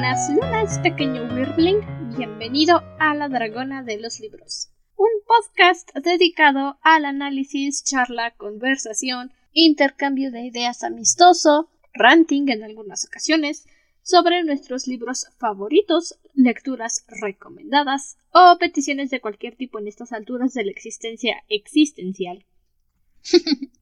buenas lunas, pequeño Wirbling. Bienvenido a La Dragona de los Libros, un podcast dedicado al análisis, charla, conversación, intercambio de ideas amistoso, ranting en algunas ocasiones, sobre nuestros libros favoritos, lecturas recomendadas o peticiones de cualquier tipo en estas alturas de la existencia existencial.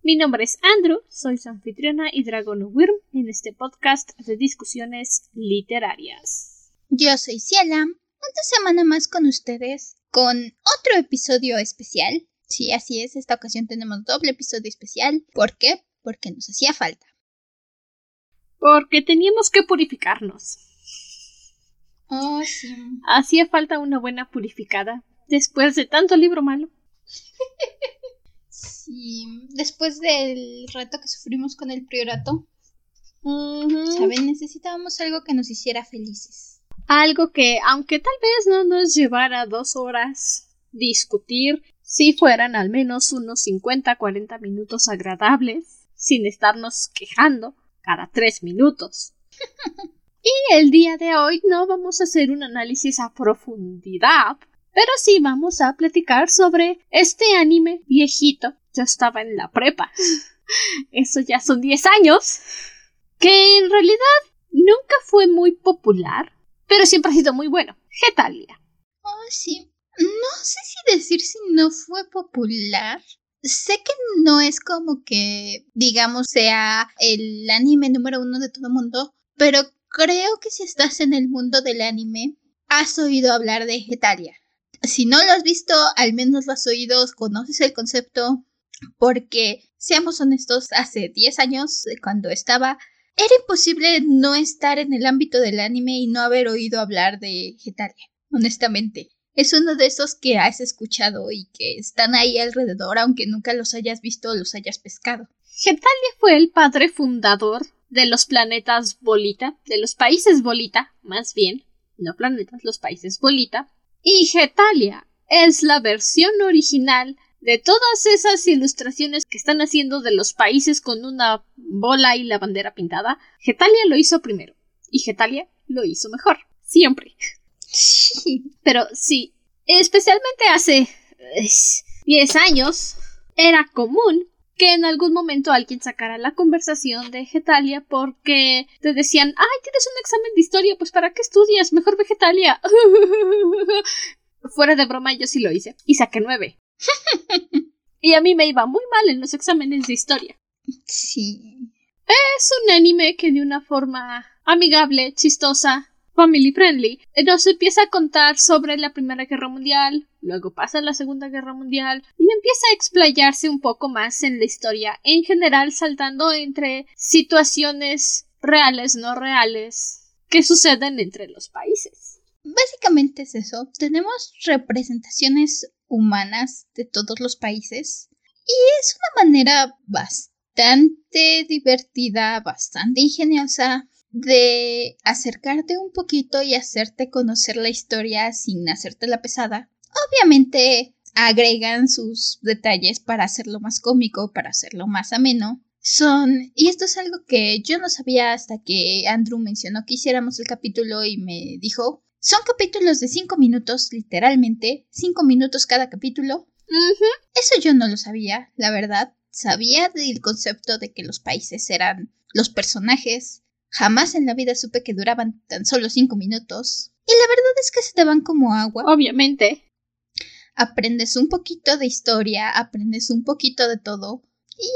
Mi nombre es Andrew, soy su anfitriona y Dragon Wyrm en este podcast de discusiones literarias. Yo soy Ciela, una semana más con ustedes, con otro episodio especial. Sí, así es, esta ocasión tenemos doble episodio especial. ¿Por qué? Porque nos hacía falta. Porque teníamos que purificarnos. Oh, sí. Hacía falta una buena purificada después de tanto libro malo. sí, después del reto que sufrimos con el priorato, ¿saben? Necesitábamos algo que nos hiciera felices. Algo que, aunque tal vez no nos llevara dos horas discutir, si fueran al menos unos 50, 40 minutos agradables, sin estarnos quejando cada tres minutos. y el día de hoy no vamos a hacer un análisis a profundidad, pero sí vamos a platicar sobre este anime viejito. Yo estaba en la prepa. Eso ya son 10 años. Que en realidad nunca fue muy popular, pero siempre ha sido muy bueno. Getalia. Oh, sí. No sé si decir si no fue popular. Sé que no es como que, digamos, sea el anime número uno de todo el mundo, pero creo que si estás en el mundo del anime, has oído hablar de Getalia. Si no lo has visto, al menos lo has oído, conoces el concepto, porque, seamos honestos, hace 10 años, cuando estaba, era imposible no estar en el ámbito del anime y no haber oído hablar de Getalia, honestamente. Es uno de esos que has escuchado y que están ahí alrededor, aunque nunca los hayas visto o los hayas pescado. Getalia fue el padre fundador de los planetas Bolita, de los países Bolita, más bien, no planetas, los países Bolita, y Getalia es la versión original de todas esas ilustraciones que están haciendo de los países con una bola y la bandera pintada, Getalia lo hizo primero. Y Getalia lo hizo mejor. Siempre. Pero sí, especialmente hace 10 años, era común que en algún momento alguien sacara la conversación de Getalia porque te decían, ay, tienes un examen de historia, pues ¿para qué estudias? Mejor Vegetalia. Fuera de broma, yo sí lo hice. Y saqué nueve. y a mí me iba muy mal en los exámenes de historia. Sí. Es un anime que de una forma amigable, chistosa, family friendly, nos empieza a contar sobre la Primera Guerra Mundial, luego pasa la Segunda Guerra Mundial y empieza a explayarse un poco más en la historia, en general saltando entre situaciones reales, no reales, que suceden entre los países. Básicamente es eso. Tenemos representaciones humanas de todos los países y es una manera bastante divertida, bastante ingeniosa de acercarte un poquito y hacerte conocer la historia sin hacerte la pesada. Obviamente agregan sus detalles para hacerlo más cómico, para hacerlo más ameno. Son, y esto es algo que yo no sabía hasta que Andrew mencionó que hiciéramos el capítulo y me dijo, son capítulos de cinco minutos, literalmente, cinco minutos cada capítulo. Eso yo no lo sabía, la verdad. Sabía del concepto de que los países eran los personajes. Jamás en la vida supe que duraban tan solo cinco minutos. Y la verdad es que se te van como agua. Obviamente. Aprendes un poquito de historia, aprendes un poquito de todo. Y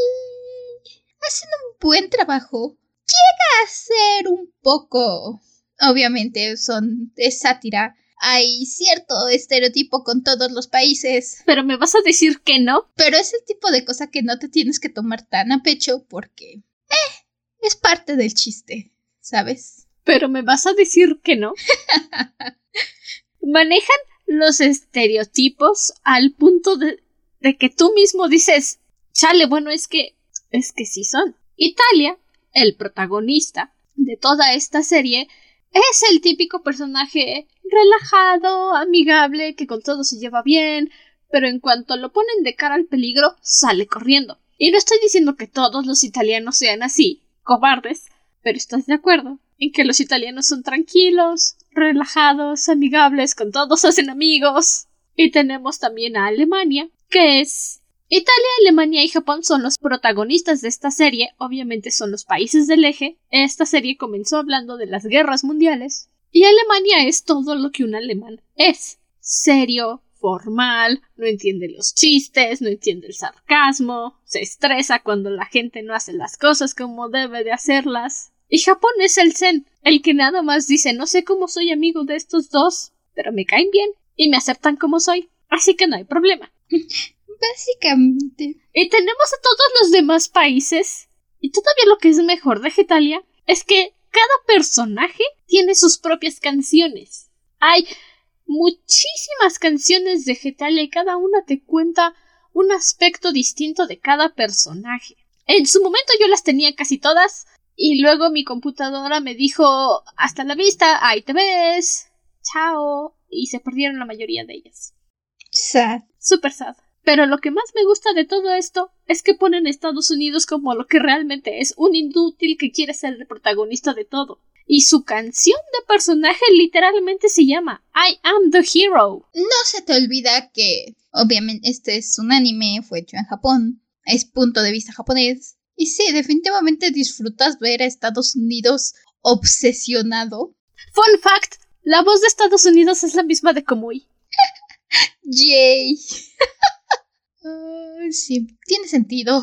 hacen un buen trabajo. Llega a ser un poco obviamente son es sátira. Hay cierto estereotipo con todos los países. Pero me vas a decir que no. Pero es el tipo de cosa que no te tienes que tomar tan a pecho porque eh, es parte del chiste, ¿sabes? Pero me vas a decir que no. Manejan los estereotipos al punto de, de que tú mismo dices, chale, bueno, es que es que sí son. Italia, el protagonista de toda esta serie, es el típico personaje relajado, amigable, que con todo se lleva bien, pero en cuanto lo ponen de cara al peligro, sale corriendo. Y no estoy diciendo que todos los italianos sean así, cobardes, pero estás de acuerdo en que los italianos son tranquilos, relajados, amigables, con todos hacen amigos. Y tenemos también a Alemania, que es Italia, Alemania y Japón son los protagonistas de esta serie, obviamente son los países del eje. Esta serie comenzó hablando de las guerras mundiales, y Alemania es todo lo que un alemán es. Serio, formal, no entiende los chistes, no entiende el sarcasmo, se estresa cuando la gente no hace las cosas como debe de hacerlas. Y Japón es el zen, el que nada más dice no sé cómo soy amigo de estos dos, pero me caen bien y me aceptan como soy, así que no hay problema. Básicamente. Y tenemos a todos los demás países. Y todavía lo que es mejor de Getalia es que cada personaje tiene sus propias canciones. Hay muchísimas canciones de Getalia y cada una te cuenta un aspecto distinto de cada personaje. En su momento yo las tenía casi todas y luego mi computadora me dijo hasta la vista, ahí te ves, chao, y se perdieron la mayoría de ellas. Sad. Super sad. Pero lo que más me gusta de todo esto es que ponen a Estados Unidos como lo que realmente es, un inútil que quiere ser el protagonista de todo. Y su canción de personaje literalmente se llama I am the hero. No se te olvida que, obviamente, este es un anime, fue hecho en Japón, es punto de vista japonés. Y sí, definitivamente disfrutas ver a Estados Unidos obsesionado. Fun fact, la voz de Estados Unidos es la misma de Komui. Yay. sí, tiene sentido.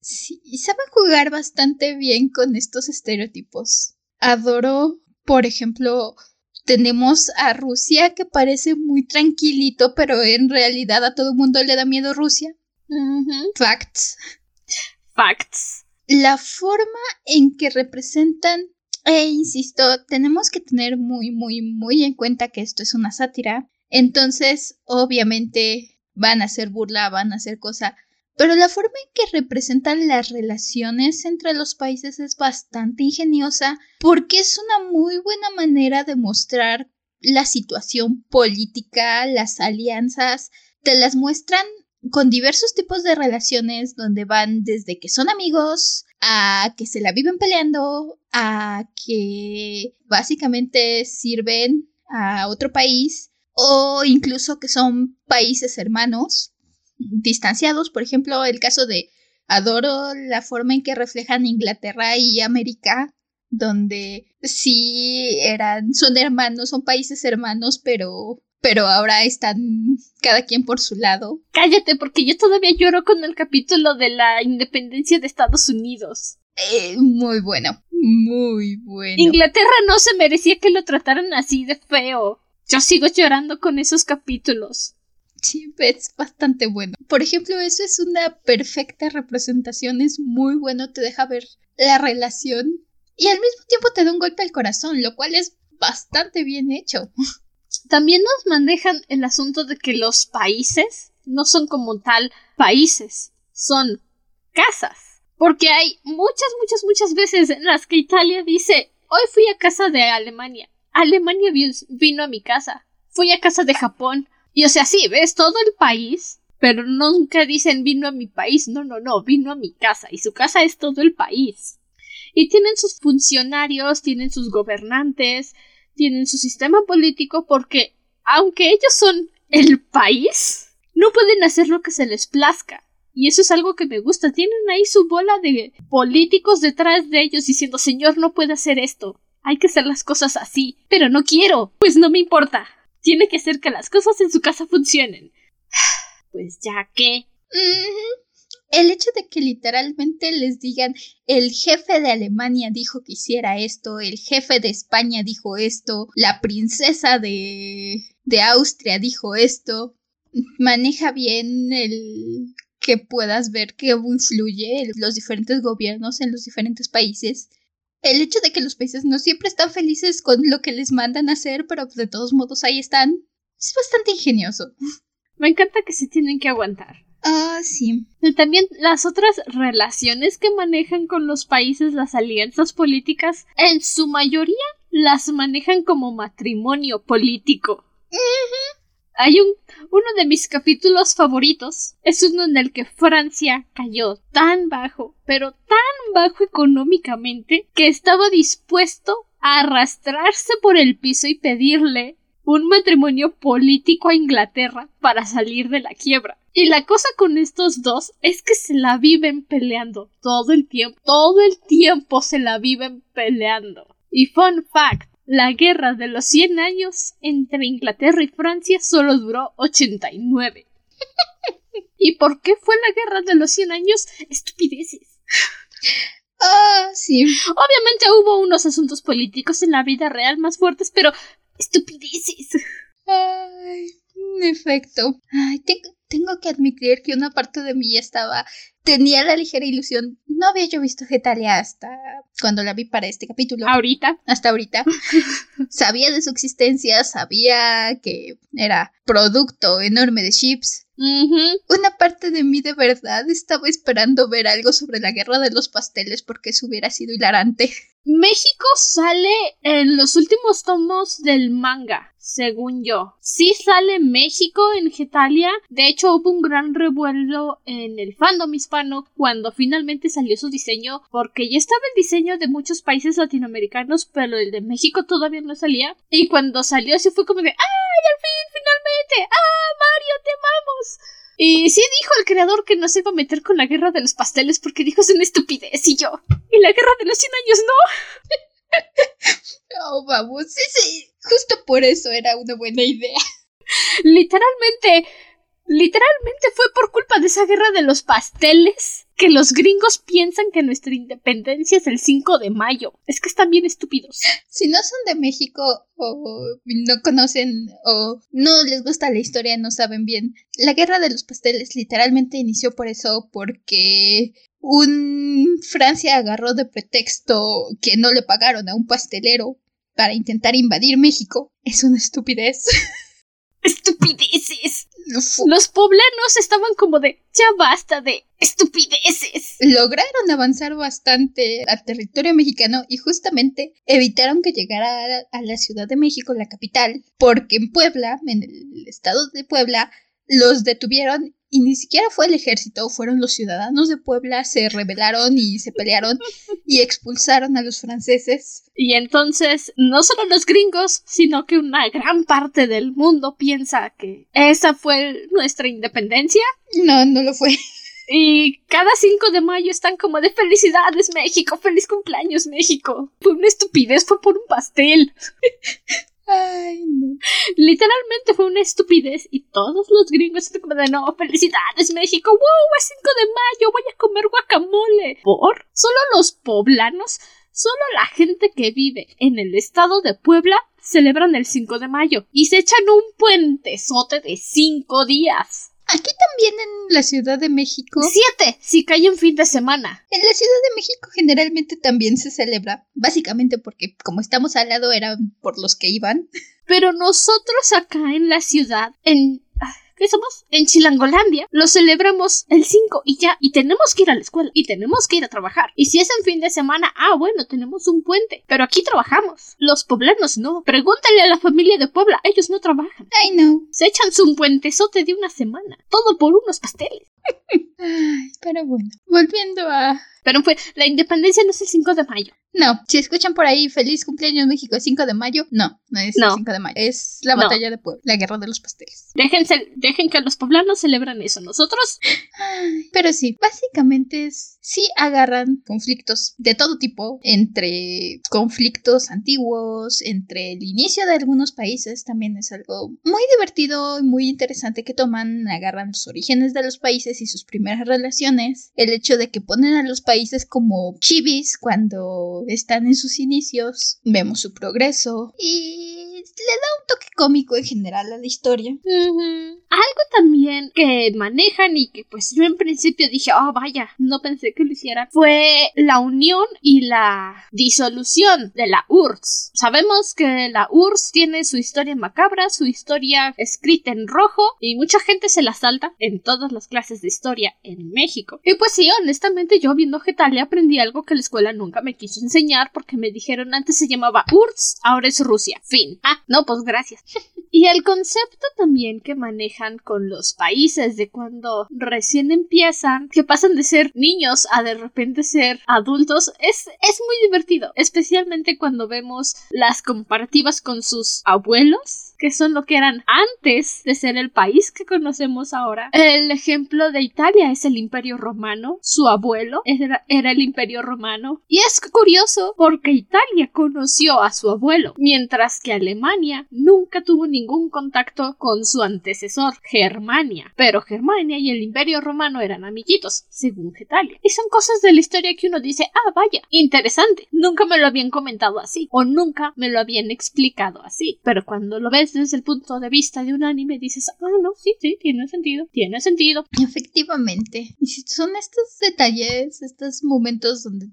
Sí, y saben jugar bastante bien con estos estereotipos. Adoro, por ejemplo, tenemos a Rusia que parece muy tranquilito, pero en realidad a todo mundo le da miedo Rusia. Facts. Facts. La forma en que representan, e insisto, tenemos que tener muy, muy, muy en cuenta que esto es una sátira. Entonces, obviamente, van a hacer burla, van a hacer cosa. Pero la forma en que representan las relaciones entre los países es bastante ingeniosa porque es una muy buena manera de mostrar la situación política, las alianzas, te las muestran con diversos tipos de relaciones donde van desde que son amigos a que se la viven peleando, a que básicamente sirven a otro país o incluso que son países hermanos distanciados. Por ejemplo, el caso de adoro la forma en que reflejan Inglaterra y América, donde sí eran, son hermanos, son países hermanos, pero pero ahora están cada quien por su lado. Cállate, porque yo todavía lloro con el capítulo de la independencia de Estados Unidos. Eh, muy bueno, muy bueno. Inglaterra no se merecía que lo trataran así de feo. Yo sigo llorando con esos capítulos. Es bastante bueno. Por ejemplo, eso es una perfecta representación, es muy bueno, te deja ver la relación y al mismo tiempo te da un golpe al corazón, lo cual es bastante bien hecho. También nos manejan el asunto de que los países no son como tal países, son casas. Porque hay muchas, muchas, muchas veces en las que Italia dice, hoy fui a casa de Alemania. Alemania vino a mi casa. Fui a casa de Japón. Y o sea, sí, ves todo el país, pero nunca dicen vino a mi país. No, no, no, vino a mi casa. Y su casa es todo el país. Y tienen sus funcionarios, tienen sus gobernantes, tienen su sistema político porque, aunque ellos son el país, no pueden hacer lo que se les plazca. Y eso es algo que me gusta. Tienen ahí su bola de políticos detrás de ellos diciendo, señor, no puede hacer esto. Hay que hacer las cosas así. Pero no quiero. Pues no me importa. Tiene que hacer que las cosas en su casa funcionen. Pues ya que. El hecho de que literalmente les digan el jefe de Alemania dijo que hiciera esto, el jefe de España dijo esto, la princesa de, de Austria dijo esto, maneja bien el que puedas ver que influye los diferentes gobiernos en los diferentes países el hecho de que los países no siempre están felices con lo que les mandan a hacer, pero de todos modos ahí están, es bastante ingenioso. Me encanta que se tienen que aguantar. Ah, sí. Y también las otras relaciones que manejan con los países, las alianzas políticas, en su mayoría las manejan como matrimonio político. Hay un uno de mis capítulos favoritos es uno en el que Francia cayó tan bajo, pero tan bajo económicamente, que estaba dispuesto a arrastrarse por el piso y pedirle un matrimonio político a Inglaterra para salir de la quiebra. Y la cosa con estos dos es que se la viven peleando todo el tiempo, todo el tiempo se la viven peleando. Y fun fact, la guerra de los 100 años entre Inglaterra y Francia solo duró 89. ¿Y por qué fue la guerra de los 100 años? Estupideces. Ah, sí. Obviamente hubo unos asuntos políticos en la vida real más fuertes, pero estupideces. Ay, en efecto. Ay, tengo que admitir que una parte de mí estaba tenía la ligera ilusión. No había yo visto Getalia hasta cuando la vi para este capítulo. Ahorita. Hasta ahorita. sabía de su existencia, sabía que era producto enorme de chips. Una parte de mí de verdad estaba esperando ver algo sobre la guerra de los pasteles porque eso hubiera sido hilarante. México sale en los últimos tomos del manga, según yo. Sí sale México en Getalia. De hecho, hubo un gran revuelo en el fandom hispano cuando finalmente salió su diseño, porque ya estaba el diseño de muchos países latinoamericanos, pero el de México todavía no salía. Y cuando salió, sí fue como de ¡Ay, al fin, finalmente! ¡Ah, Mario, te amamos! Y sí dijo el creador que no se iba a meter con la guerra de los pasteles porque dijo es una estupidez y yo. Y la guerra de los 100 años no. oh, vamos, sí, sí. Justo por eso era una buena idea. Literalmente, literalmente fue por culpa de esa guerra de los pasteles que los gringos piensan que nuestra independencia es el 5 de mayo. Es que están bien estúpidos. Si no son de México o no conocen o no les gusta la historia, no saben bien. La guerra de los pasteles literalmente inició por eso, porque un Francia agarró de pretexto que no le pagaron a un pastelero para intentar invadir México. Es una estupidez. estupideces. Los poblanos estaban como de ya basta de estupideces. Lograron avanzar bastante al territorio mexicano y justamente evitaron que llegara a la Ciudad de México, la capital, porque en Puebla, en el estado de Puebla, los detuvieron y ni siquiera fue el ejército, fueron los ciudadanos de Puebla, se rebelaron y se pelearon y expulsaron a los franceses. Y entonces, no solo los gringos, sino que una gran parte del mundo piensa que esa fue nuestra independencia. No, no lo fue. Y cada 5 de mayo están como de felicidades México, feliz cumpleaños México. Fue una estupidez, fue por un pastel. Ay, no. Literalmente fue una estupidez y todos los gringos están como de no, felicidades México, wow, es 5 de mayo, voy a comer guacamole. ¿Por? Solo los poblanos, solo la gente que vive en el estado de Puebla celebran el 5 de mayo y se echan un puentezote de 5 días. Aquí también en la Ciudad de México. Siete, si cae en fin de semana. En la Ciudad de México generalmente también se celebra, básicamente porque como estamos al lado eran por los que iban. Pero nosotros acá en la ciudad, en ¿qué somos? En Chilangolandia, lo celebramos el 5 y ya, y tenemos que ir a la escuela, y tenemos que ir a trabajar. Y si es en fin de semana, ah, bueno, tenemos un puente, pero aquí trabajamos. Los poblanos no. Pregúntale a la familia de Puebla, ellos no trabajan. I know. Se echan su puentezote de una semana, todo por unos pasteles. Ay, pero bueno, volviendo a pero fue, la independencia no es el 5 de mayo. No, si escuchan por ahí feliz cumpleaños México el 5 de mayo, no, no es el 5 de mayo, es la batalla de Puebla, la guerra de los pasteles. Déjense, dejen que los poblanos celebran eso, nosotros. pero sí, básicamente es, sí agarran conflictos de todo tipo, entre conflictos antiguos, entre el inicio de algunos países, también es algo muy divertido y muy interesante que toman, agarran los orígenes de los países y sus primeras relaciones, el hecho de que ponen a los países como chivis cuando están en sus inicios, vemos su progreso y le da un toque cómico en general a la historia. Algo también que manejan y que pues yo en principio dije, oh vaya, no pensé que lo hicieran, fue la unión y la disolución de la URSS. Sabemos que la URSS tiene su historia macabra, su historia escrita en rojo y mucha gente se la salta en todas las clases de historia en México. Y pues sí, honestamente yo viendo Getalia aprendí algo que la escuela nunca me quiso enseñar porque me dijeron antes se llamaba URSS, ahora es Rusia. Fin. Ah, no, pues gracias. Y el concepto también que manejan con los países de cuando recién empiezan, que pasan de ser niños a de repente ser adultos, es, es muy divertido, especialmente cuando vemos las comparativas con sus abuelos que son lo que eran antes de ser el país que conocemos ahora. El ejemplo de Italia es el Imperio Romano, su abuelo era, el Imperio Romano. Y es curioso porque Italia conoció a su abuelo, mientras que Alemania nunca tuvo ningún contacto con su antecesor, Germania. Pero Germania y el Imperio Romano eran amiguitos, según Getalia. Y son cosas de la historia que uno dice, ah, vaya, interesante. Nunca me lo habían comentado así, o nunca me lo habían explicado así. Pero cuando lo ves desde el punto de vista de un anime dices, ah, no, sí, sí, tiene sentido, tiene sentido. Efectivamente. Y si son estos detalles, estos momentos donde.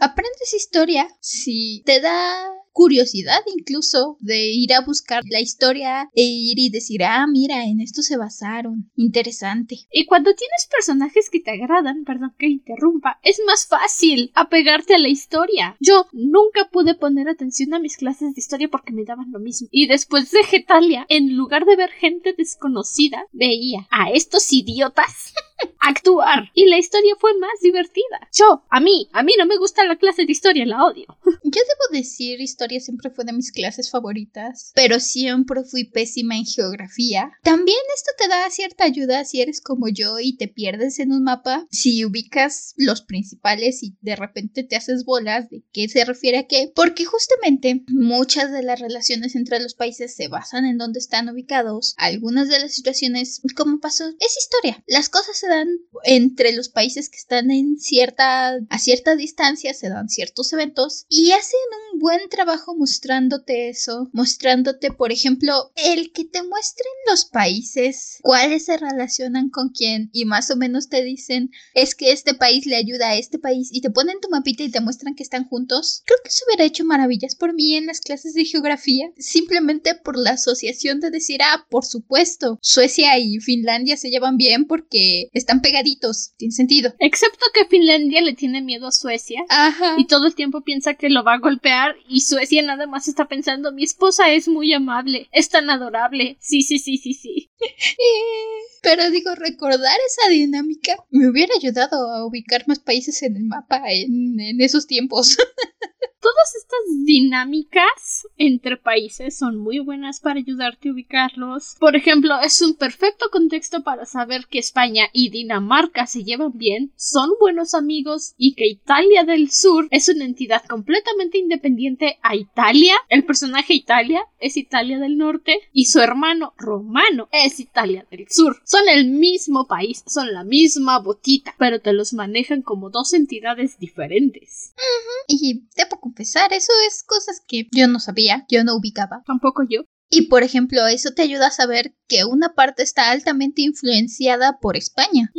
Aprendes historia, si te da curiosidad incluso de ir a buscar la historia e ir y decir, ah, mira, en esto se basaron. Interesante. Y cuando tienes personajes que te agradan, perdón que interrumpa, es más fácil apegarte a la historia. Yo nunca pude poner atención a mis clases de historia porque me daban lo mismo. Y después de Getalia, en lugar de ver gente desconocida, veía a estos idiotas actuar. Y la historia fue más divertida. Yo, a mí, a mí no me gusta la clase de historia, la odio. Yo debo decir, historia siempre fue de mis clases favoritas, pero siempre fui pésima en geografía. También esto te da cierta ayuda si eres como yo y te pierdes en un mapa, si ubicas los principales y de repente te haces bolas de qué se refiere a qué, porque justamente muchas de las relaciones entre los países se basan en dónde están ubicados. Algunas de las situaciones, como pasó, es historia. Las cosas se entre los países que están en cierta a cierta distancia, se dan ciertos eventos y hacen un buen trabajo mostrándote eso, mostrándote, por ejemplo, el que te muestren los países, cuáles se relacionan con quién y más o menos te dicen es que este país le ayuda a este país y te ponen tu mapita y te muestran que están juntos. Creo que eso hubiera hecho maravillas por mí en las clases de geografía, simplemente por la asociación de decir, ah, por supuesto, Suecia y Finlandia se llevan bien porque están pegaditos, tiene sentido. Excepto que Finlandia le tiene miedo a Suecia. Ajá. Y todo el tiempo piensa que lo va a golpear y Suecia nada más está pensando, mi esposa es muy amable, es tan adorable. Sí, sí, sí, sí, sí. Pero digo, recordar esa dinámica me hubiera ayudado a ubicar más países en el mapa en, en esos tiempos. Todas estas dinámicas entre países son muy buenas para ayudarte a ubicarlos. Por ejemplo, es un perfecto contexto para saber que España y Dinamarca se llevan bien, son buenos amigos y que Italia del Sur es una entidad completamente independiente a Italia. El personaje Italia es Italia del Norte y su hermano Romano es Italia del Sur. Son el mismo país, son la misma botita, pero te los manejan como dos entidades diferentes. Y te confesar, eso es cosas que yo no sabía, yo no ubicaba. Tampoco yo. Y por ejemplo, eso te ayuda a saber que una parte está altamente influenciada por España.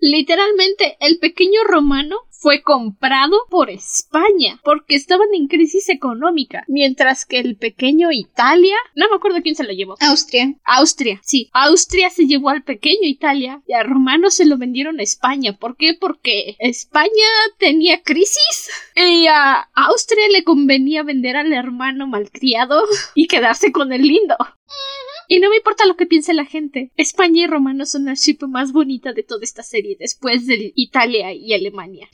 Literalmente, el pequeño romano fue comprado por España porque estaban en crisis económica, mientras que el pequeño Italia, no me acuerdo quién se lo llevó. Austria. Austria, sí. Austria se llevó al pequeño Italia y a Romano se lo vendieron a España. ¿Por qué? Porque España tenía crisis y a Austria le convenía vender al hermano malcriado y quedarse con el lindo. Y no me importa lo que piense la gente. España y Romano son la ship más bonita de toda esta serie, después de Italia y Alemania.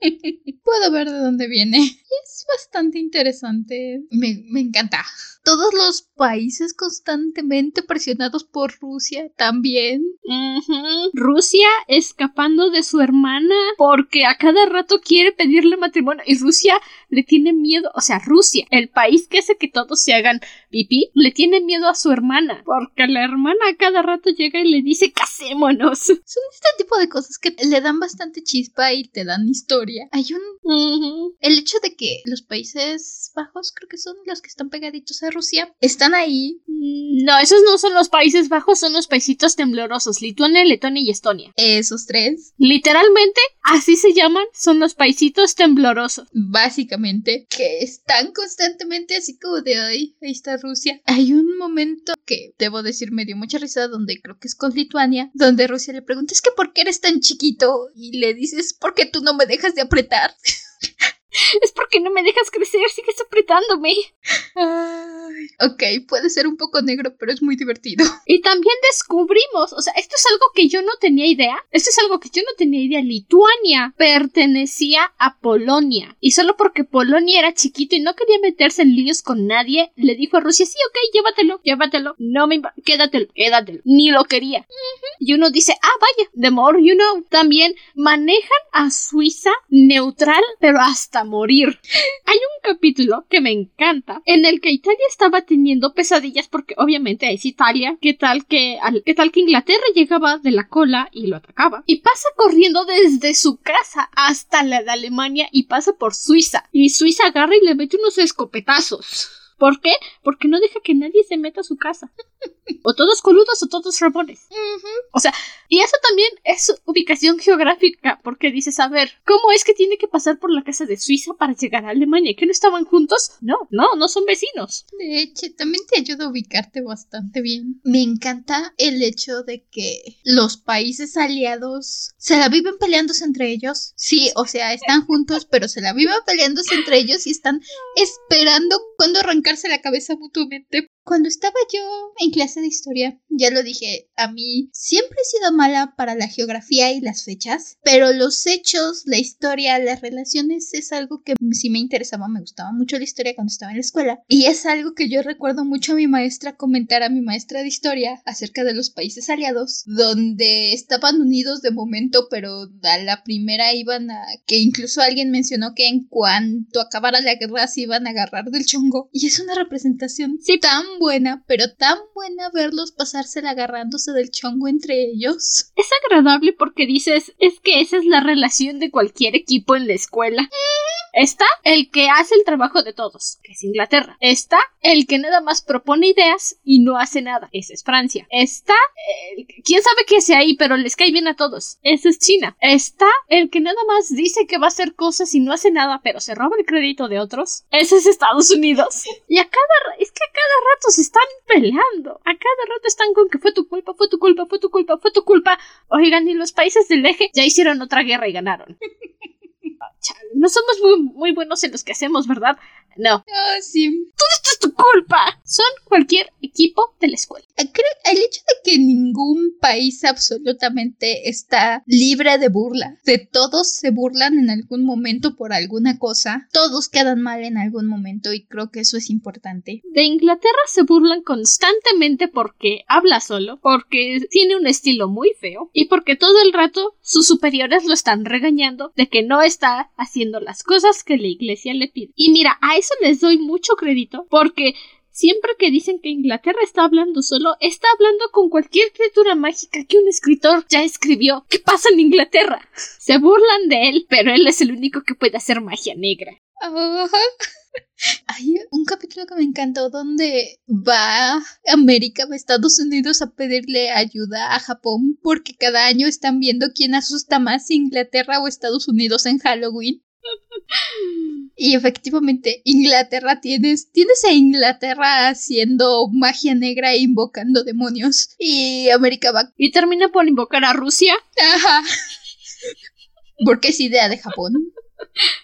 Puedo ver de dónde viene. Es bastante interesante. Me, me encanta todos los países constantemente presionados por Rusia también. Rusia escapando de su hermana porque a cada rato quiere pedirle matrimonio y Rusia le tiene miedo, o sea, Rusia, el país que hace que todos se hagan pipí, le tiene miedo a su hermana porque la hermana a cada rato llega y le dice casémonos. Son este tipo de cosas que le dan bastante chispa y te dan historia. Hay un... El hecho de que los Países Bajos creo que son los que están pegaditos a Rusia están ahí. Mm, no, esos no son los Países Bajos, son los paisitos temblorosos, Lituania, Letonia y Estonia. Esos tres. Literalmente, así se llaman, son los paisitos temblorosos. Básicamente, que están constantemente así como de ahí, ahí está Rusia. Hay un momento que, debo decir, me dio mucha risa, donde creo que es con Lituania, donde Rusia le pregunta, es que ¿por qué eres tan chiquito? Y le dices, porque tú no me dejas de apretar. Es porque no me dejas crecer, sigues apretándome. ok, puede ser un poco negro, pero es muy divertido. Y también descubrimos, o sea, esto es algo que yo no tenía idea. Esto es algo que yo no tenía idea. Lituania pertenecía a Polonia. Y solo porque Polonia era chiquito y no quería meterse en líos con nadie, le dijo a Rusia, sí, ok, llévatelo, llévatelo. No me quédatelo, quédatelo. Ni lo quería. Y uno dice, ah, vaya, the more you know. También manejan a Suiza neutral, pero hasta morir. Hay un capítulo que me encanta en el que Italia estaba teniendo pesadillas porque obviamente es Italia. ¿Qué tal que, tal que Inglaterra llegaba de la cola y lo atacaba? Y pasa corriendo desde su casa hasta la de Alemania y pasa por Suiza. Y Suiza agarra y le mete unos escopetazos. ¿Por qué? Porque no deja que nadie se meta a su casa. O todos coludos o todos rabones. O sea, y eso también es ubicación geográfica, porque dices, a ver, ¿cómo es que tiene que pasar por la casa de Suiza para llegar a Alemania? ¿Que no estaban juntos? No, no, no son vecinos. De hecho, también te ayuda a ubicarte bastante bien. Me encanta el hecho de que los países aliados se la viven peleándose entre ellos. Sí, o sea, están juntos, pero se la viven peleándose entre ellos y están esperando cuando arrancar la cabeza mutuamente cuando estaba yo en clase de historia, ya lo dije, a mí siempre he sido mala para la geografía y las fechas, pero los hechos, la historia, las relaciones es algo que sí me interesaba, me gustaba mucho la historia cuando estaba en la escuela. Y es algo que yo recuerdo mucho a mi maestra comentar a mi maestra de historia acerca de los países aliados, donde estaban unidos de momento, pero a la primera iban a... que incluso alguien mencionó que en cuanto acabara la guerra se iban a agarrar del chongo. Y es una representación tan buena, pero tan buena verlos pasársela agarrándose del chongo entre ellos. Es agradable porque dices, es que esa es la relación de cualquier equipo en la escuela. Está el que hace el trabajo de todos, que es Inglaterra. Está el que nada más propone ideas y no hace nada, ese es Francia. Está el... quién sabe qué hace ahí, pero les cae bien a todos, ese es China. Está el que nada más dice que va a hacer cosas y no hace nada, pero se roba el crédito de otros, ese es Estados Unidos. Y a cada es que a cada rato están peleando, a cada rato están con que fue tu culpa, fue tu culpa, fue tu culpa, fue tu culpa. Oigan, y los países del eje ya hicieron otra guerra y ganaron. no somos muy, muy buenos en los que hacemos, ¿verdad? No. Ah, sí. Todo esto es tu culpa. Son cualquier equipo de la escuela. el hecho de que ningún país absolutamente está libre de burla, de todos se burlan en algún momento por alguna cosa, todos quedan mal en algún momento y creo que eso es importante. De Inglaterra se burlan constantemente porque habla solo, porque tiene un estilo muy feo y porque todo el rato sus superiores lo están regañando de que no está haciendo las cosas que la iglesia le pide. Y mira, a eso les doy mucho crédito porque siempre que dicen que Inglaterra está hablando solo, está hablando con cualquier criatura mágica que un escritor ya escribió. ¿Qué pasa en Inglaterra? Se burlan de él, pero él es el único que puede hacer magia negra. Hay un capítulo que me encantó donde va América, va Estados Unidos a pedirle ayuda a Japón porque cada año están viendo quién asusta más Inglaterra o Estados Unidos en Halloween. Y efectivamente, Inglaterra tienes, tienes a Inglaterra haciendo magia negra e invocando demonios. Y América va. Y termina por invocar a Rusia. Ajá. Porque es idea de Japón.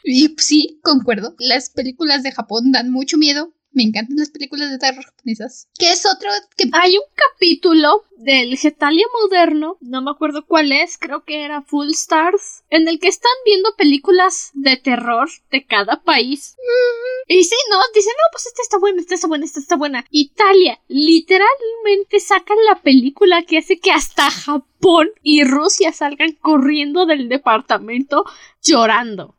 Y sí, concuerdo. Las películas de Japón dan mucho miedo. Me encantan las películas de terror japonesas. Que es otro que... Hay un capítulo del Getalia moderno, no me acuerdo cuál es, creo que era Full Stars, en el que están viendo películas de terror de cada país. Y sí, ¿no? Dicen, no, pues esta está buena, esta está buena, esta está buena. Italia, literalmente sacan la película que hace que hasta Japón y Rusia salgan corriendo del departamento llorando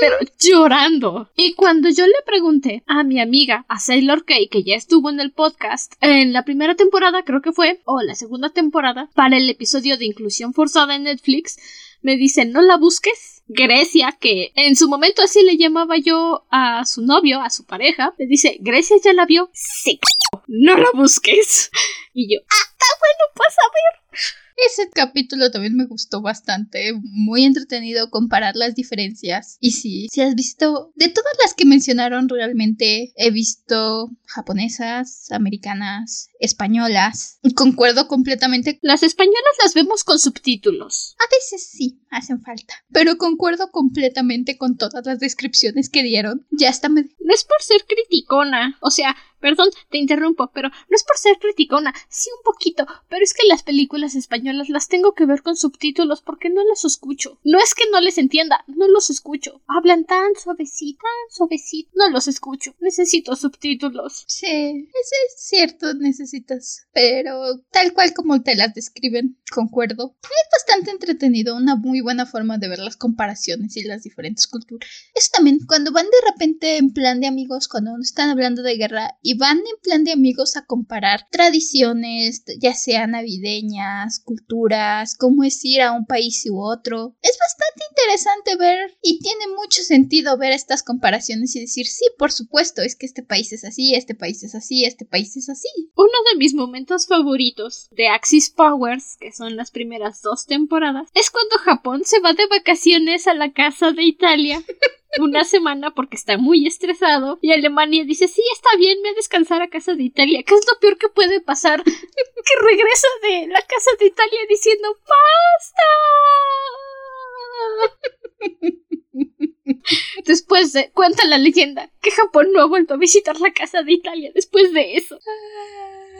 pero llorando. Y cuando yo le pregunté a mi amiga, a Sailor K, que ya estuvo en el podcast, en la primera temporada creo que fue, o la segunda temporada, para el episodio de inclusión forzada en Netflix, me dice, no la busques. Grecia, que en su momento así le llamaba yo a su novio, a su pareja, me dice, Grecia ya la vio. Sí, no la busques. Y yo, ah, bueno, pasa a ver. Ese capítulo también me gustó bastante, muy entretenido comparar las diferencias. Y sí, si has visto, de todas las que mencionaron realmente, he visto japonesas, americanas, españolas. Concuerdo completamente. Las españolas las vemos con subtítulos. A veces sí, hacen falta. Pero concuerdo completamente con todas las descripciones que dieron. Ya está me... No es por ser criticona. O sea, Perdón, te interrumpo, pero no es por ser criticona, sí un poquito, pero es que las películas españolas las tengo que ver con subtítulos porque no las escucho. No es que no les entienda, no los escucho. Hablan tan suavecita, suavecita, no los escucho. Necesito subtítulos. Sí, eso es cierto, necesitas. Pero tal cual como te las describen, concuerdo. Es bastante entretenido, una muy buena forma de ver las comparaciones y las diferentes culturas. Eso también, cuando van de repente en plan de amigos, cuando están hablando de guerra y van en plan de amigos a comparar tradiciones, ya sean navideñas, culturas, cómo es ir a un país u otro. Es bastante interesante ver y tiene mucho sentido ver estas comparaciones y decir, sí, por supuesto, es que este país es así, este país es así, este país es así. Uno de mis momentos favoritos de Axis Powers, que son las primeras dos temporadas, es cuando Japón se va de vacaciones a la casa de Italia. una semana porque está muy estresado y Alemania dice sí está bien me a descansar a casa de Italia ¿qué es lo peor que puede pasar? que regresa de la casa de Italia diciendo ¡Basta! Después de, cuenta la leyenda, que Japón no ha vuelto a visitar la casa de Italia después de eso.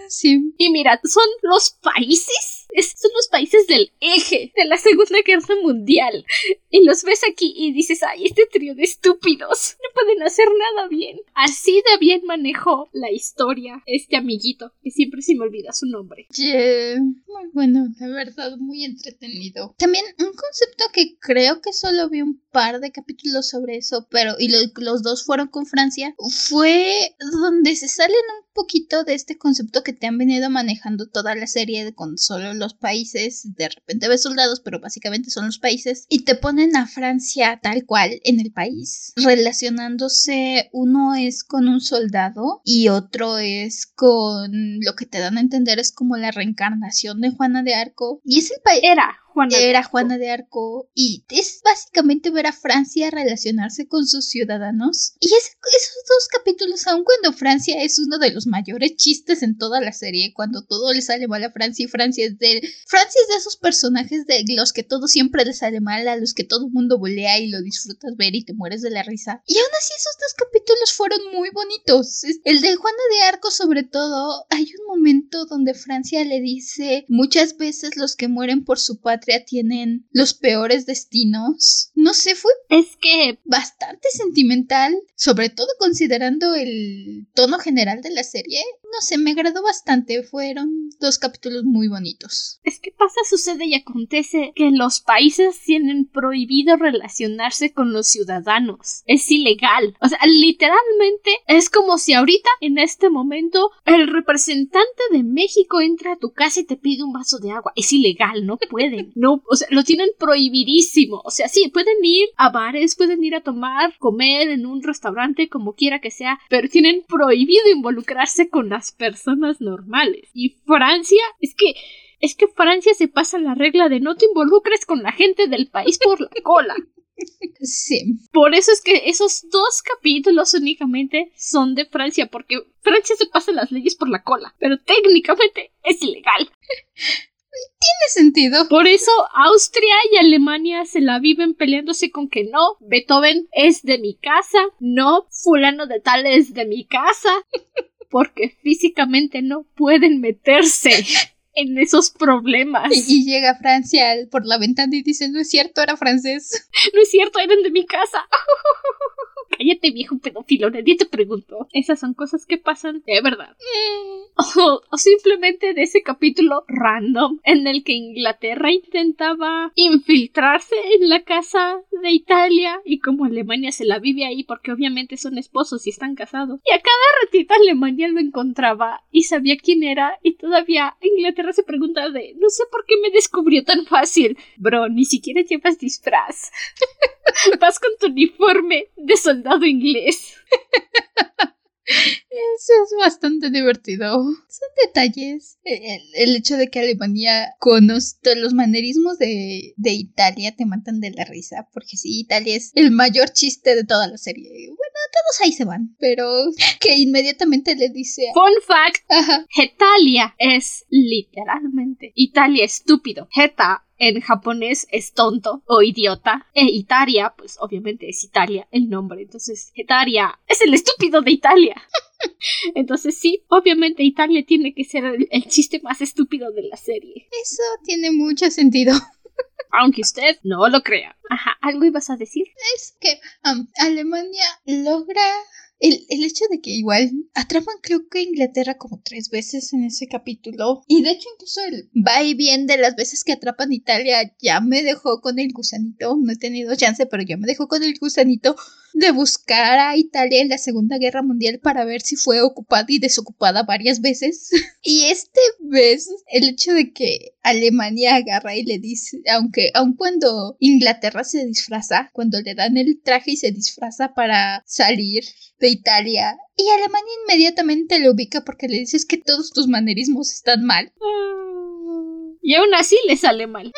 Sí. Y mira, son los países son los países del eje de la Segunda Guerra Mundial. Y los ves aquí y dices, ay, este trío de estúpidos no pueden hacer nada bien. Así de bien manejó la historia este amiguito, que siempre se me olvida su nombre. Yeah. Muy bueno, de verdad, muy entretenido. También un concepto que creo que solo vi un par de capítulos sobre eso, pero y los dos fueron con Francia, fue donde se salen un poquito de este concepto que te han venido manejando toda la serie de con solo los países, de repente ves soldados, pero básicamente son los países, y te ponen a Francia tal cual en el país, relacionándose, uno es con un soldado y otro es con lo que te dan a entender es como la reencarnación de Juana de Arco, y es el país... Era Juana era Juana de Arco y es básicamente ver a Francia relacionarse con sus ciudadanos. Y esos dos capítulos, aun cuando Francia es uno de los mayores chistes en toda la serie, cuando todo le sale mal a Francia y Francia es de Francia es de esos personajes de los que todo siempre le sale mal, a los que todo el mundo volea y lo disfrutas ver y te mueres de la risa. Y aún así esos dos capítulos fueron muy bonitos. El de Juana de Arco sobre todo, hay un momento donde Francia le dice muchas veces los que mueren por su patria tienen los peores destinos. No sé, fue es que bastante sentimental, sobre todo considerando el tono general de la serie. No sé, me agradó bastante, fueron dos capítulos muy bonitos. Es que pasa, sucede y acontece que los países tienen prohibido relacionarse con los ciudadanos. Es ilegal. O sea, literalmente es como si ahorita, en este momento, el representante de México entra a tu casa y te pide un vaso de agua. Es ilegal, no pueden. No, o sea, lo tienen prohibidísimo. O sea, sí, pueden ir a bares, pueden ir a tomar, comer en un restaurante, como quiera que sea, pero tienen prohibido involucrarse con las personas normales. Y Francia, es que es que Francia se pasa la regla de no te involucres con la gente del país por la cola. Sí. Por eso es que esos dos capítulos únicamente son de Francia, porque Francia se pasa las leyes por la cola, pero técnicamente es ilegal. Tiene sentido. Por eso Austria y Alemania se la viven peleándose con que no, Beethoven es de mi casa, no, fulano de tal es de mi casa, porque físicamente no pueden meterse en esos problemas. Y, llega Francia por la ventana y dice, no es cierto, era francés. No es cierto, eran de mi casa. Cállate, viejo pedófilo, nadie te preguntó. Esas son cosas que pasan de verdad. Mm. O, simplemente de ese capítulo random en el que Inglaterra intentaba infiltrarse en la casa de Italia y como Alemania se la vive ahí porque obviamente son esposos y están casados. Y a cada ratito Alemania lo encontraba y sabía quién era y todavía Inglaterra se preguntaba de no sé por qué me descubrió tan fácil. Bro, ni siquiera llevas disfraz. Vas con tu uniforme de soldado inglés. Eso es bastante divertido. Son detalles. El, hecho de que Alemania conozca los manerismos de, de, Italia te matan de la risa. Porque sí, Italia es el mayor chiste de toda la serie. Bueno, todos ahí se van. Pero que inmediatamente le dice. Fun fact: Ajá. Italia es literalmente Italia estúpido. Heta en japonés es tonto o idiota. E Italia, pues obviamente es Italia el nombre. Entonces, Italia es el estúpido de Italia. Entonces sí, obviamente Italia tiene que ser el, chiste más estúpido de la serie. Eso tiene mucho sentido. Aunque usted no lo crea. Ajá, ¿algo ibas a decir? Es que um, Alemania logra el, el, hecho de que igual atrapan creo que Inglaterra como tres veces en ese capítulo. Y de hecho incluso el va y bien de las veces que atrapan Italia ya me dejó con el gusanito. No he tenido chance, pero ya me dejó con el gusanito de buscar a Italia en la Segunda Guerra Mundial para ver si fue ocupada y desocupada varias veces. y este vez, el hecho de que Alemania agarra y le dice, aunque aun cuando Inglaterra se disfraza, cuando le dan el traje y se disfraza para salir de Italia, y Alemania inmediatamente le ubica porque le dices que todos tus manerismos están mal. Y aún así le sale mal. Mm.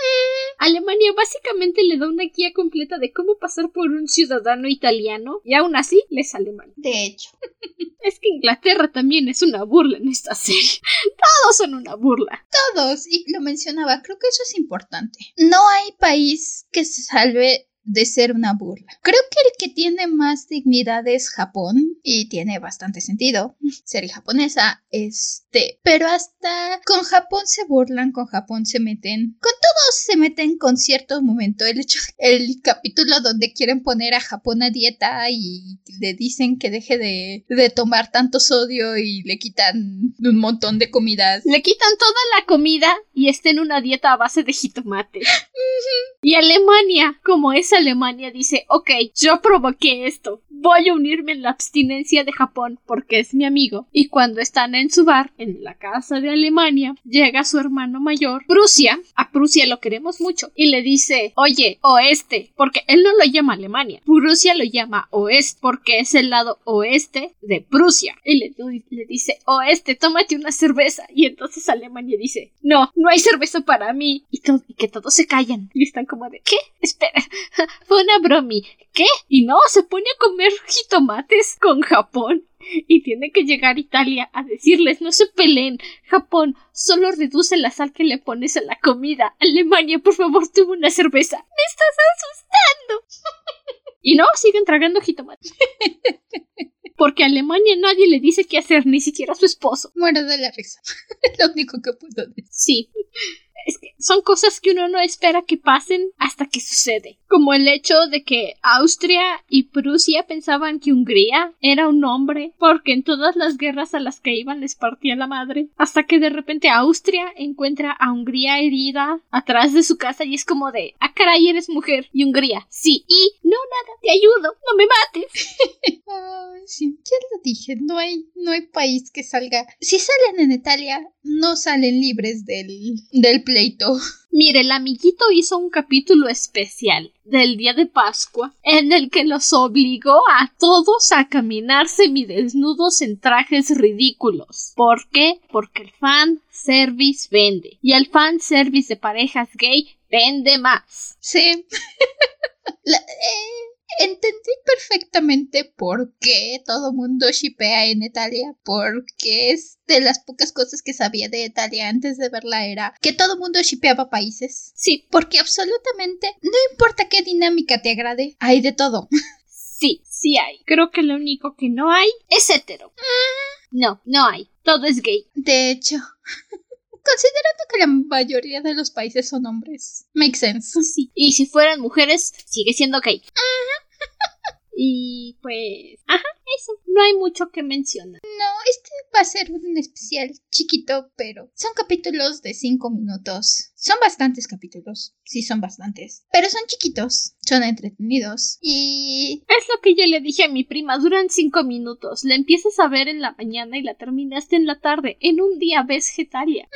Alemania básicamente le da una guía completa de cómo pasar por un ciudadano italiano y aún así le sale mal. De hecho. Es que Inglaterra también es una burla en esta serie. Todos son una burla. Todos. Y lo mencionaba, creo que eso es importante. No hay país que se salve de ser una burla. Creo que el que tiene más dignidad es Japón y tiene bastante sentido. Serie japonesa, este, pero hasta con Japón se burlan, con Japón se meten, con todos se meten con cierto momento. El hecho, el capítulo donde quieren poner a Japón a dieta y le dicen que deje de, de tomar tanto sodio y le quitan un montón de comidas. Le quitan toda la comida y está en una dieta a base de jitomate. y Alemania, como es Alemania dice, ok, yo provoqué esto, voy a unirme en la abstinencia de Japón porque es mi amigo. Y cuando están en su bar, en la casa de Alemania, llega su hermano mayor, Prusia, a Prusia lo queremos mucho, y le dice, oye, oeste, porque él no lo llama Alemania, Prusia lo llama oeste, porque es el lado oeste de Prusia. Y le, le dice, oeste, tómate una cerveza. Y entonces Alemania dice, no, no hay cerveza para mí. Y, que todos se callan. Y están como de, ¿qué? Espera, fue una bromi. ¿Qué? Y no, se pone a comer jitomates con Japón. Y tiene que llegar Italia a decirles no se peleen. Japón, solo reduce la sal que le pones a la comida. Alemania, por favor, tuvo una cerveza. Me estás asustando. y no, siguen tragando jitomates. Porque a Alemania nadie le dice qué hacer, ni siquiera a su esposo. Muero de la risa. es lo único que puedo decir. Sí es que son cosas que uno no espera que pasen hasta que sucede. Como el hecho de que Austria y Prusia pensaban que Hungría era un hombre, porque en todas las guerras a las que iban les partía la madre, hasta que de repente Austria encuentra a Hungría herida atrás de su casa y es como de, ah caray, eres mujer. Y Hungría, sí, y no nada, te ayudo, no me mates. sí, ya lo dije, no hay, no hay país que salga. Si salen en Italia, no salen libres del, del pleito. Mire, el amiguito hizo un capítulo especial del día de Pascua en el que los obligó a todos a caminar semidesnudos en trajes ridículos. ¿Por qué? Porque el fan service vende y el fan service de parejas gay vende más. Sí. Eh, entendí perfectamente por qué todo mundo shipea en Italia, porque es de las pocas cosas que sabía de Italia antes de verla era que todo mundo shipeaba países. Sí. Porque absolutamente no importa qué dinámica te agrade, hay de todo. Sí, sí hay. Creo que lo único que no hay es hetero. Mm. No, no hay. Todo es gay. De hecho. Considerando que la mayoría de los países son hombres. Make sense. Sí. Y si fueran mujeres, sigue siendo gay. Y pues, ajá, eso, no hay mucho que mencionar. No, este va a ser un especial chiquito, pero son capítulos de 5 minutos. Son bastantes capítulos, sí son bastantes, pero son chiquitos. son entretenidos. Y... Es lo que yo le dije a mi prima, duran cinco minutos. La empiezas a ver en la mañana y la terminaste en la tarde. En un día ves Getalia.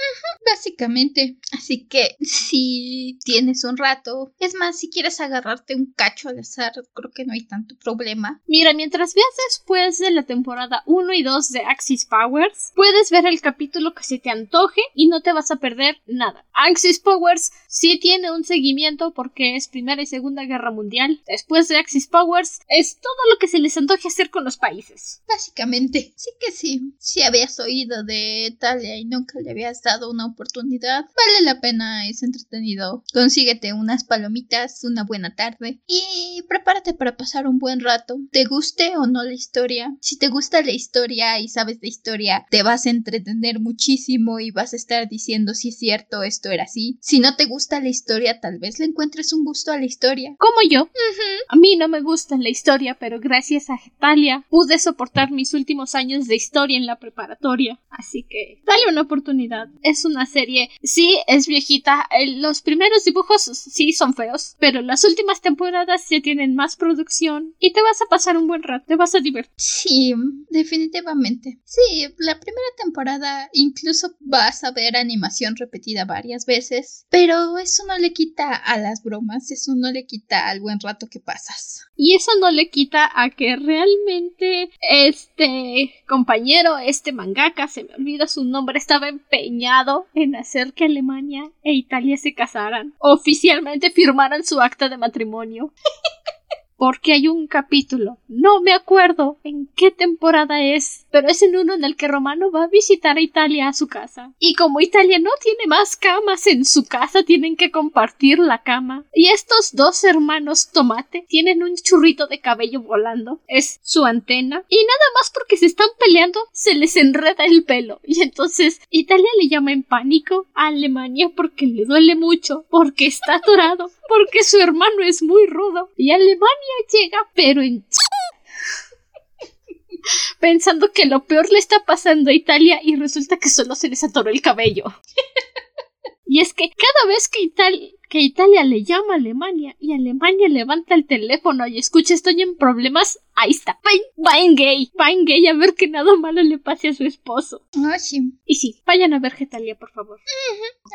básicamente. Así que si tienes un rato, es más, si quieres agarrarte un cacho al azar, creo que no hay tanto problema. Mira, mientras veas después de la temporada 1 y 2 de Axis Powers, puedes ver el capítulo que se te antoje y no te vas a perder nada. Axis Powers sí tiene un seguimiento porque es Primera y Segunda Guerra Mundial. Después de Axis Powers es todo lo que se les antoje hacer con los países. Básicamente, sí que sí. Si habías oído de Italia y nunca le habías dado una oportunidad, vale la pena, es entretenido. Consíguete unas palomitas, una buena tarde y prepárate para pasar un buen rato. Te guste o no la historia. Si te gusta la historia y sabes de historia, te vas a entretener muchísimo y vas a estar diciendo si es cierto esto era así. Si no te gusta la historia, tal vez le encuentres un gusto a la historia. Como yo. A mí no me gusta la historia, pero gracias a Getalia pude soportar mis últimos años de historia en la preparatoria. Así que dale una oportunidad. Es una serie, sí, es viejita. Los primeros dibujos sí son feos, pero las últimas temporadas ya tienen más producción y te vas a pasar un buen rato, te vas a divertir. Sí, definitivamente. Sí, la primera temporada incluso vas a ver animación repetida varias veces, pero eso no le quita a las bromas, eso no le quita al buen rato que pasas. Y eso no le quita a que realmente este compañero, este mangaka, se me olvida su nombre, estaba empeñado en hacer que Alemania e Italia se casaran. Oficialmente firmaran su acta de matrimonio. porque hay un capítulo, no me acuerdo en qué temporada es, pero es en uno en el que Romano va a visitar a Italia a su casa. Y como Italia no tiene más camas en su casa, tienen que compartir la cama. Y estos dos hermanos tomate tienen un churrito de cabello volando, es su antena, y nada más porque se están peleando, se les enreda el pelo. Y entonces Italia le llama en pánico a Alemania porque le duele mucho, porque está atorado, porque su hermano es muy rudo. Y Alemania llega, pero en pensando que lo peor le está pasando a Italia y resulta que solo se les atoró el cabello. y es que cada vez que Italia que Italia le llama a Alemania y Alemania levanta el teléfono y escucha estoy en problemas, ahí está. Vayan gay, vayan gay a ver que nada malo le pase a su esposo. Ah, sí. Y sí, vayan a ver Getalia, por favor.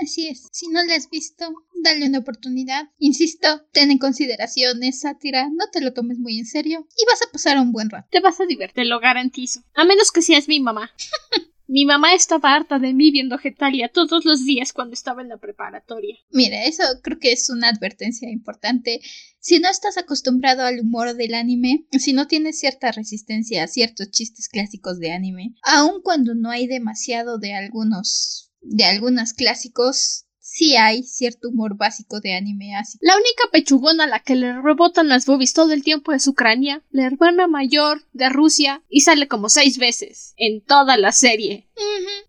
Así es. Si no le has visto, dale una oportunidad. Insisto, ten en consideración, es sátira, no te lo tomes muy en serio y vas a pasar un buen rato. Te vas a divertir, lo garantizo. A menos que seas mi mamá. Mi mamá estaba harta de mí viendo Getalia todos los días cuando estaba en la preparatoria. Mira, eso creo que es una advertencia importante. Si no estás acostumbrado al humor del anime, si no tienes cierta resistencia a ciertos chistes clásicos de anime, aun cuando no hay demasiado de algunos de algunos clásicos, sí hay cierto humor básico de anime así. La única pechugona a la que le rebotan las boobies todo el tiempo es Ucrania, la hermana mayor de Rusia, y sale como seis veces en toda la serie.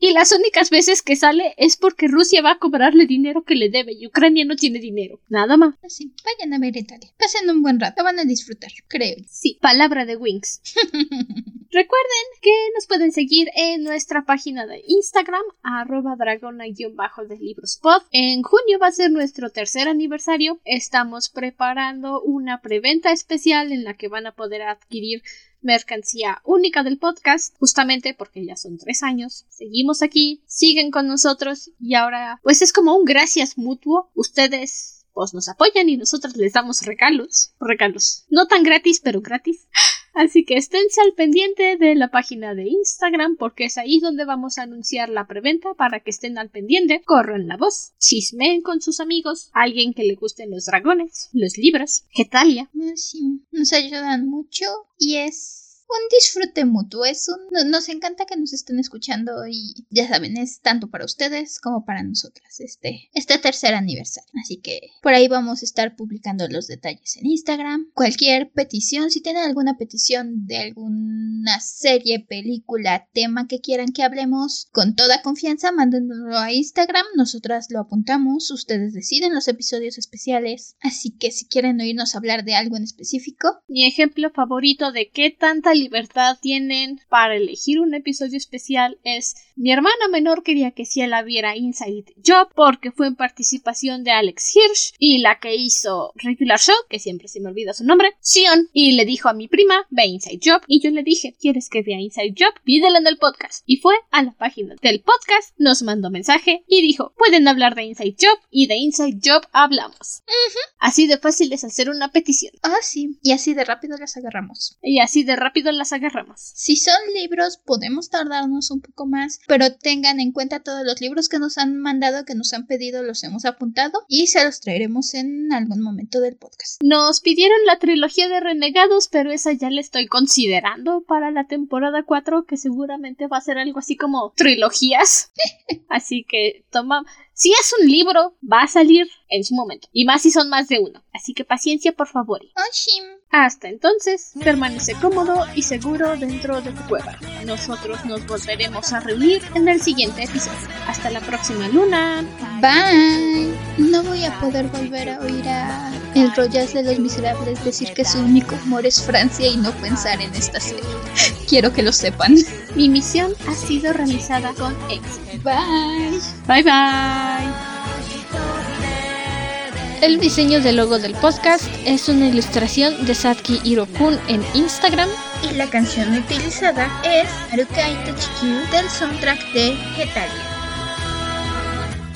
Y las únicas veces que sale es porque Rusia va a cobrarle dinero que le debe y Ucrania no tiene dinero. Nada más. Así, vayan a ver Italia. Pasen un buen rato, van a disfrutar, creo. Sí, palabra de Wings. Recuerden que nos pueden seguir en nuestra página de Instagram, arroba dragona-de libros pod. En junio va a ser nuestro tercer aniversario. Estamos preparando una preventa especial en la que van a poder adquirir mercancía única del podcast, justamente porque ya son tres años. Seguimos aquí, siguen con nosotros y ahora pues es como un gracias mutuo. Ustedes pues nos apoyan y nosotros les damos regalos. Regalos. No tan gratis, pero gratis. Así que esténse al pendiente de la página de Instagram porque es ahí donde vamos a anunciar la preventa para que estén al pendiente, corran la voz, chismeen con sus amigos, alguien que le gusten los dragones, los libros, Getalia. Nos ayudan mucho y es un disfrute mutuo. Es un, nos encanta que nos estén escuchando y ya saben, es tanto para ustedes como para nosotras este, este tercer aniversario. Así que por ahí vamos a estar publicando los detalles en Instagram. Cualquier petición, si tienen alguna petición de alguna serie, película, tema que quieran que hablemos, con toda confianza, mándenlo a Instagram. Nosotras lo apuntamos. Ustedes deciden los episodios especiales. Así que si quieren oírnos hablar de algo en específico. Mi ejemplo favorito de qué tanta libertad tienen para elegir un episodio especial. Es mi hermana menor quería que Ciela viera Inside Job porque fue en participación de Alex Hirsch y la que hizo Regular Show, que siempre se me olvida su nombre, Sion, y le dijo a mi prima, ve Inside Job, y yo le dije, ¿quieres que vea Inside Job? Pídela en el podcast. Y fue a la página del podcast, nos mandó mensaje y dijo, pueden hablar de Inside Job y de Inside Job hablamos. Así de fácil es hacer una petición. Ah, sí. Y así de rápido las agarramos. Y así de rápido las agarramos. Si son libros, podemos tardarnos un poco más, pero tengan en cuenta todos los libros que nos han mandado, que nos han pedido, los hemos apuntado y se los traeremos en algún momento del podcast. Nos pidieron la trilogía de Renegados, pero esa ya la estoy considerando para la temporada 4, que seguramente va a ser algo así como trilogías. así que toma, si es un libro, va a salir en su momento. Y más si son más de uno. Así que paciencia, por favor. Hasta entonces, permanece cómodo y seguro dentro de tu cueva. Nosotros nos volveremos a reunir en el siguiente episodio. Hasta la próxima luna. Bye. No voy a poder volver a oír a el Royas de los Miserables decir que su único amor es Francia y no pensar en esta serie. Quiero que lo sepan. Mi misión ha sido realizada con éxito. Bye. Bye bye. El diseño del logo del podcast es una ilustración de Satki Hirokun en Instagram. Y la canción utilizada es Harukai Techikyu del soundtrack de Getalia.